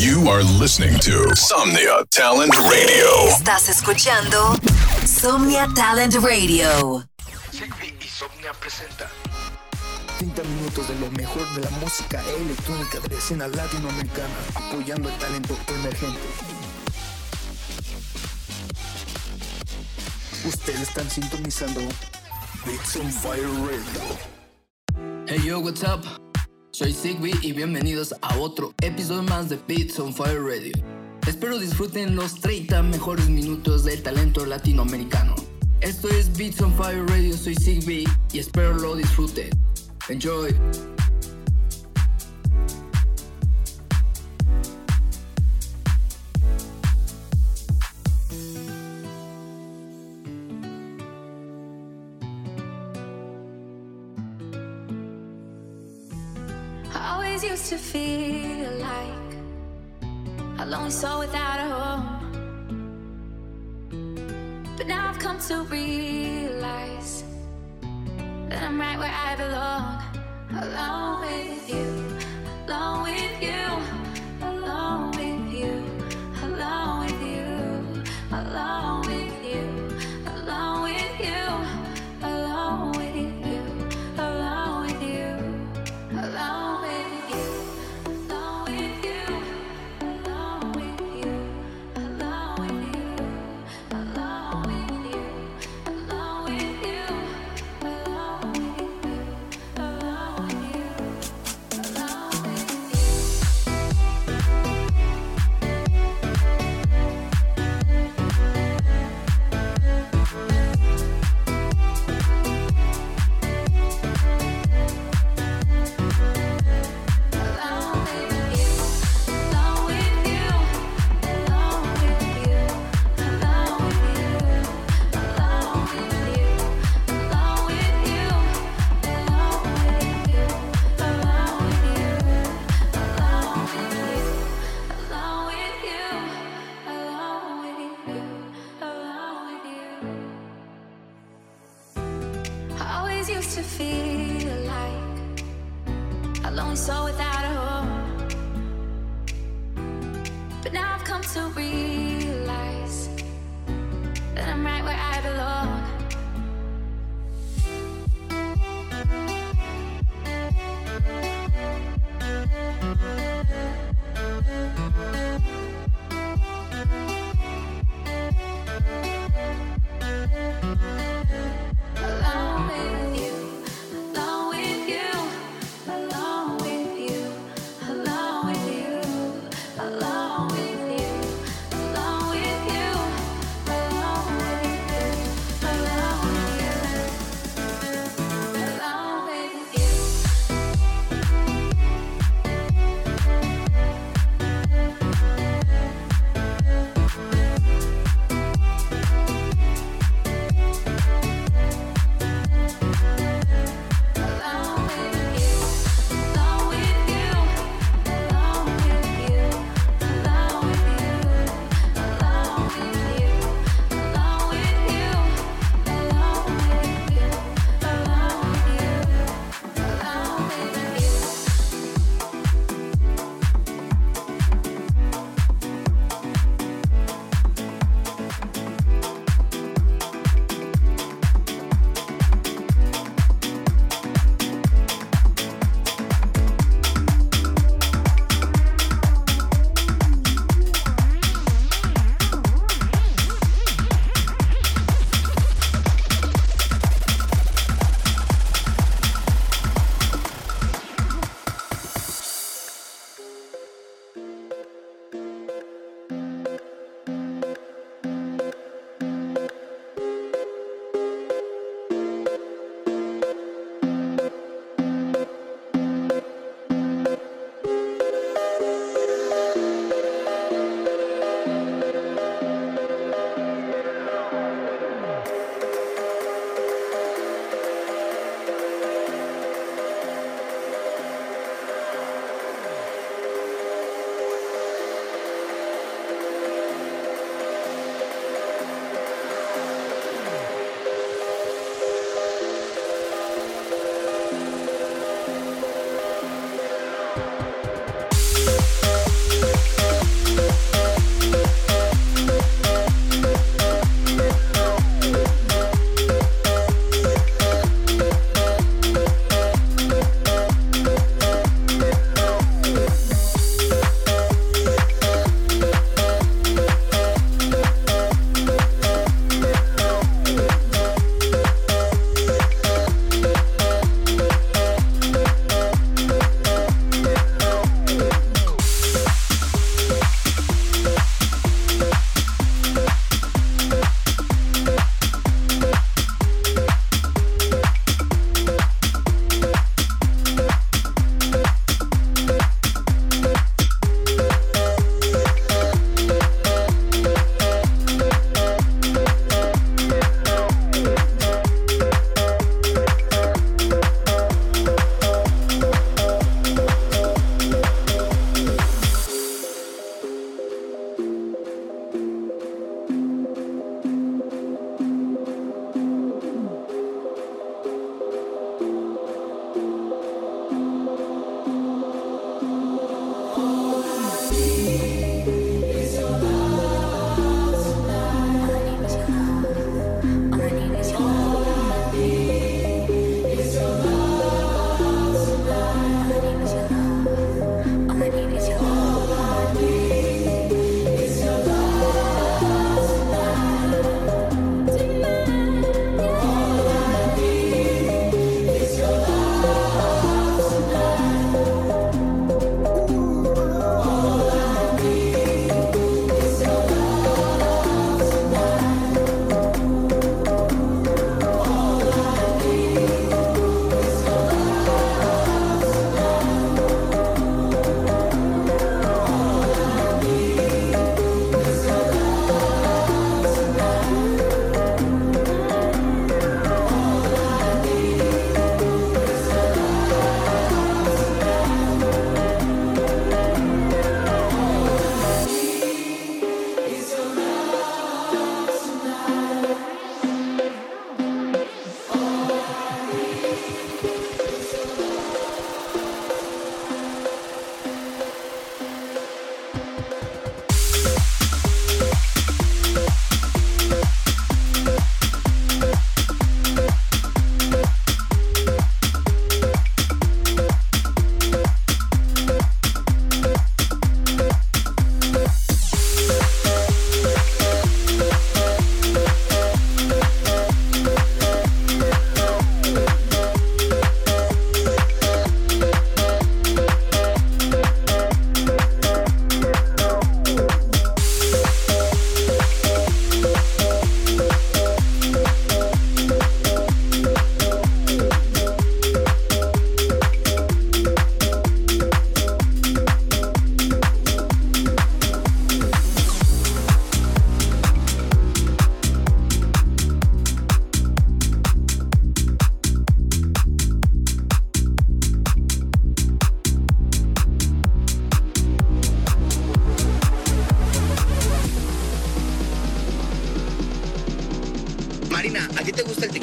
You are listening to Somnia Talent Radio. Estás escuchando Somnia Talent Radio. Sigby y Somnia presenta 30 minutos de lo mejor de la música electrónica de la escena latinoamericana, apoyando el talento emergente. Ustedes están sintonizando Beats on Fire Radio. Hey yo, what's up? Soy Sigby y bienvenidos a otro episodio más de Beats on Fire Radio. Espero disfruten los 30 mejores minutos del talento latinoamericano. Esto es Beats on Fire Radio, soy Sigby y espero lo disfruten. Enjoy. Used to feel like a lonely soul without a home. But now I've come to realize that I'm right where I belong. Alone with you, alone with you, to feel like a lonely soul without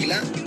Águila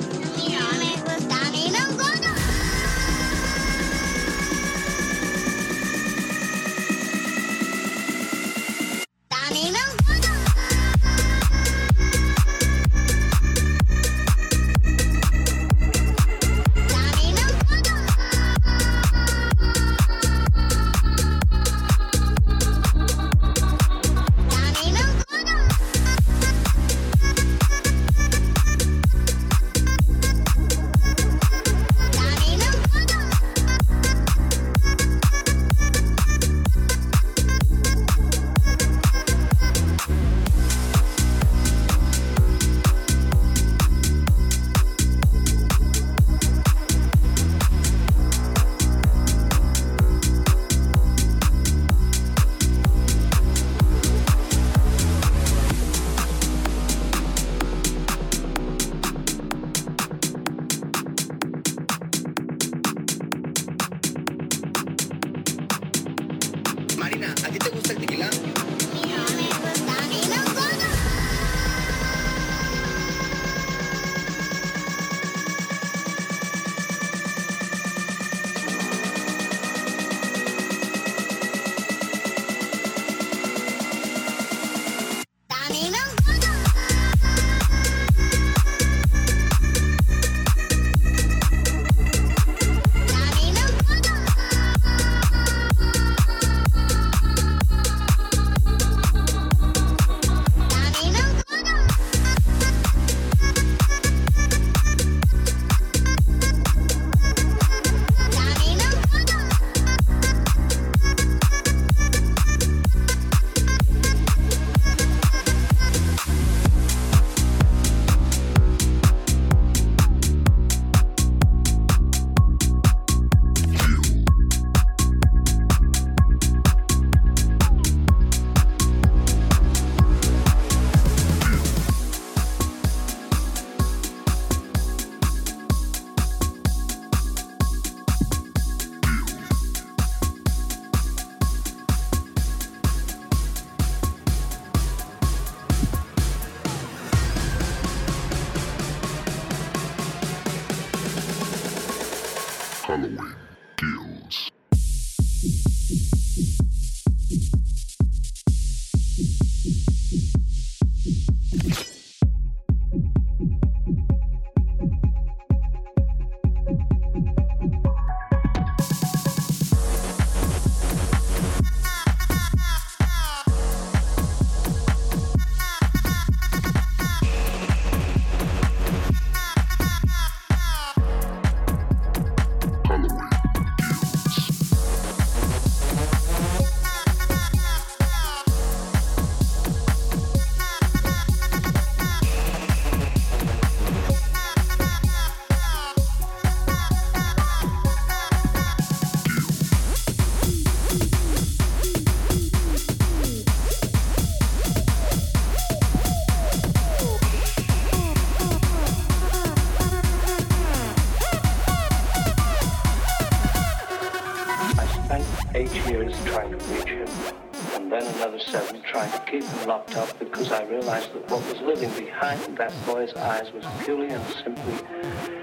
that what was living behind that boy's eyes was purely and simply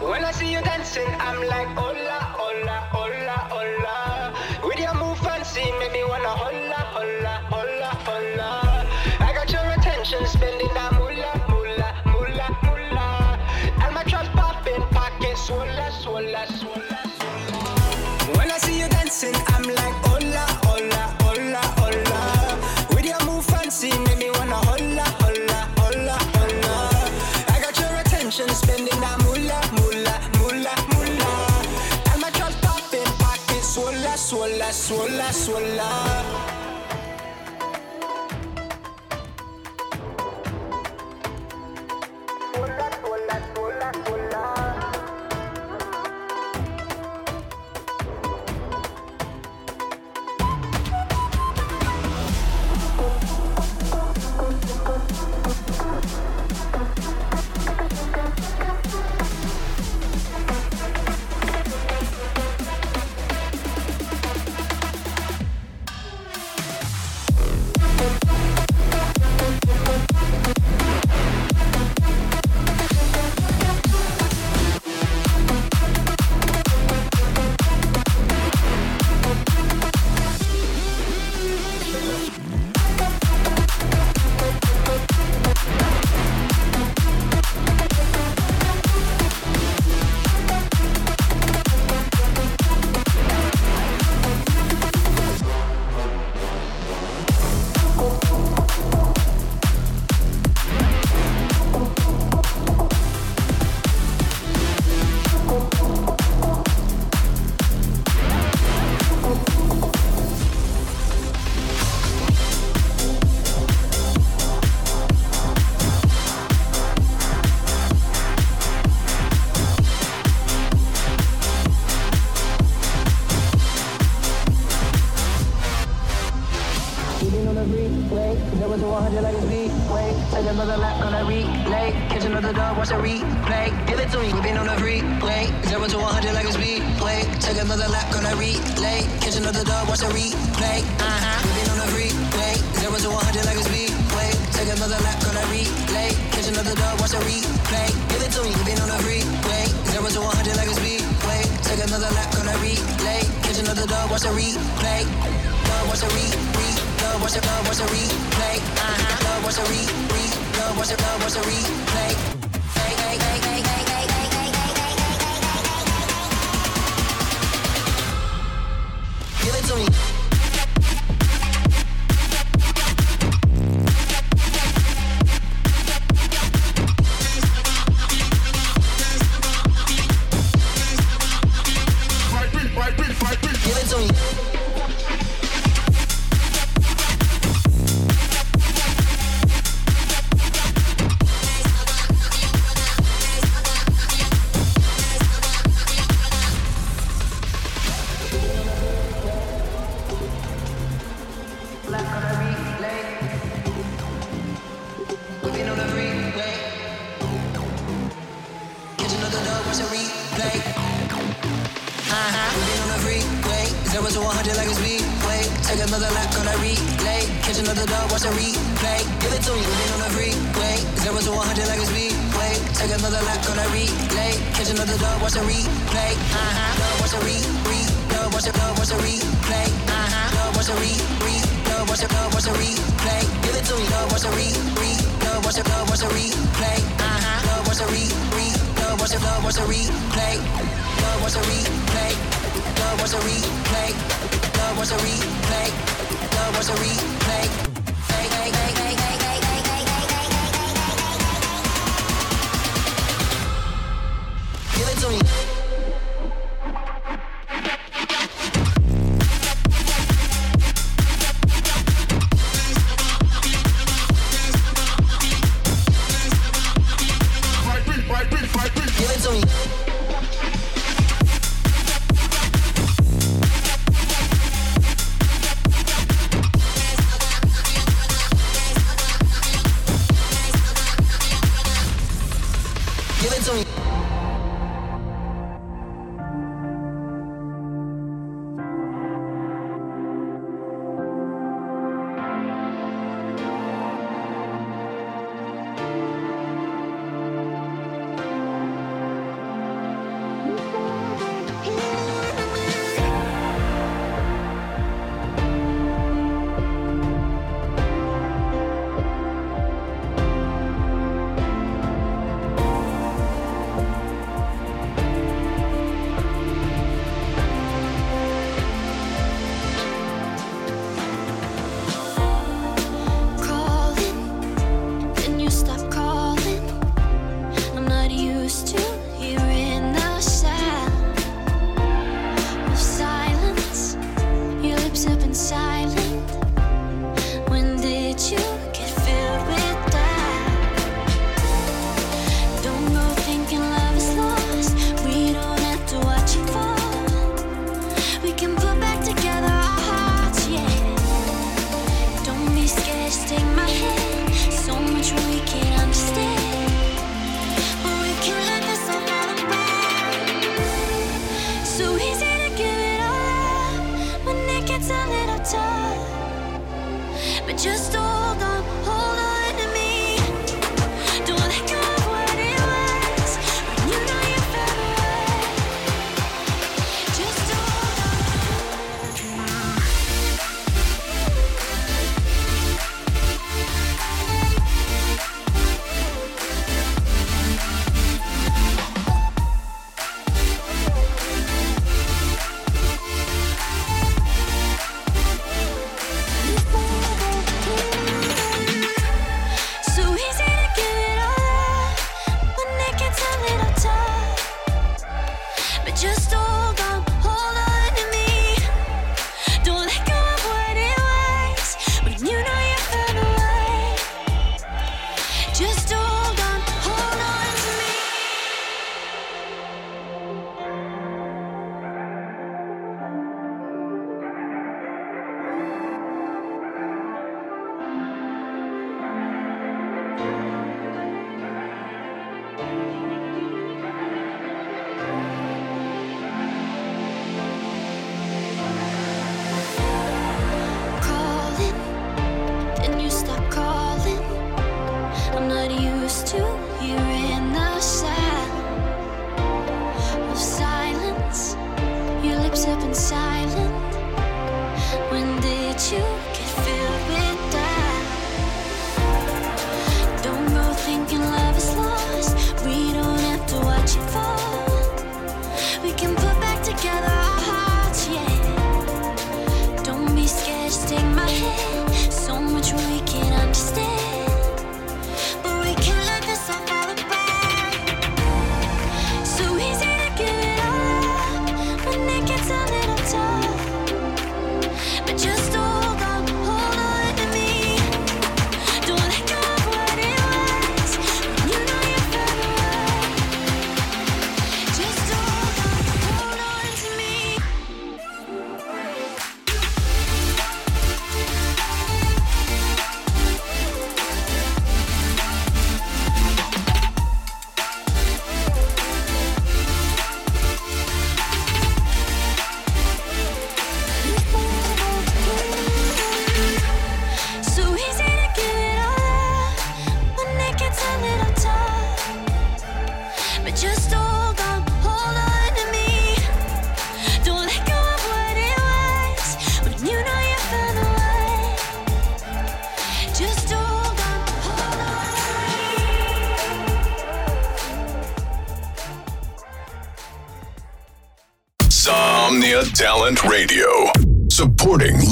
When I see you dancing, I'm like, hola, hola, hola, hola. sola, sola. Take another lap on a replay. Catch another dog, watch a replay. Uh huh. Leaving on the freeway, zero to 100 like a speedway. Take another lap on a replay. Catch another dog, watch a replay. Give it to me. Leaving on the freeway, zero to 100 like a speedway. Take another lap on a replay. Catch another dog, watch a replay. Dog, watch a re, re. Love watch it, love watch a replay. Uh-huh. Love watch a re, re. Love watch it, love watch a replay. Give it to me. What's it, love? What's a replay? Give it to me, love. What's a re, re, love? What's it, love? What's a replay? Uh huh. Love, what's a re, re, love? What's it, love? What's a replay? Love, what's a replay? Love, what's a replay? Love, what's a replay? Love, what's a replay? Hey, hey, hey, hey, hey. Give it to me. But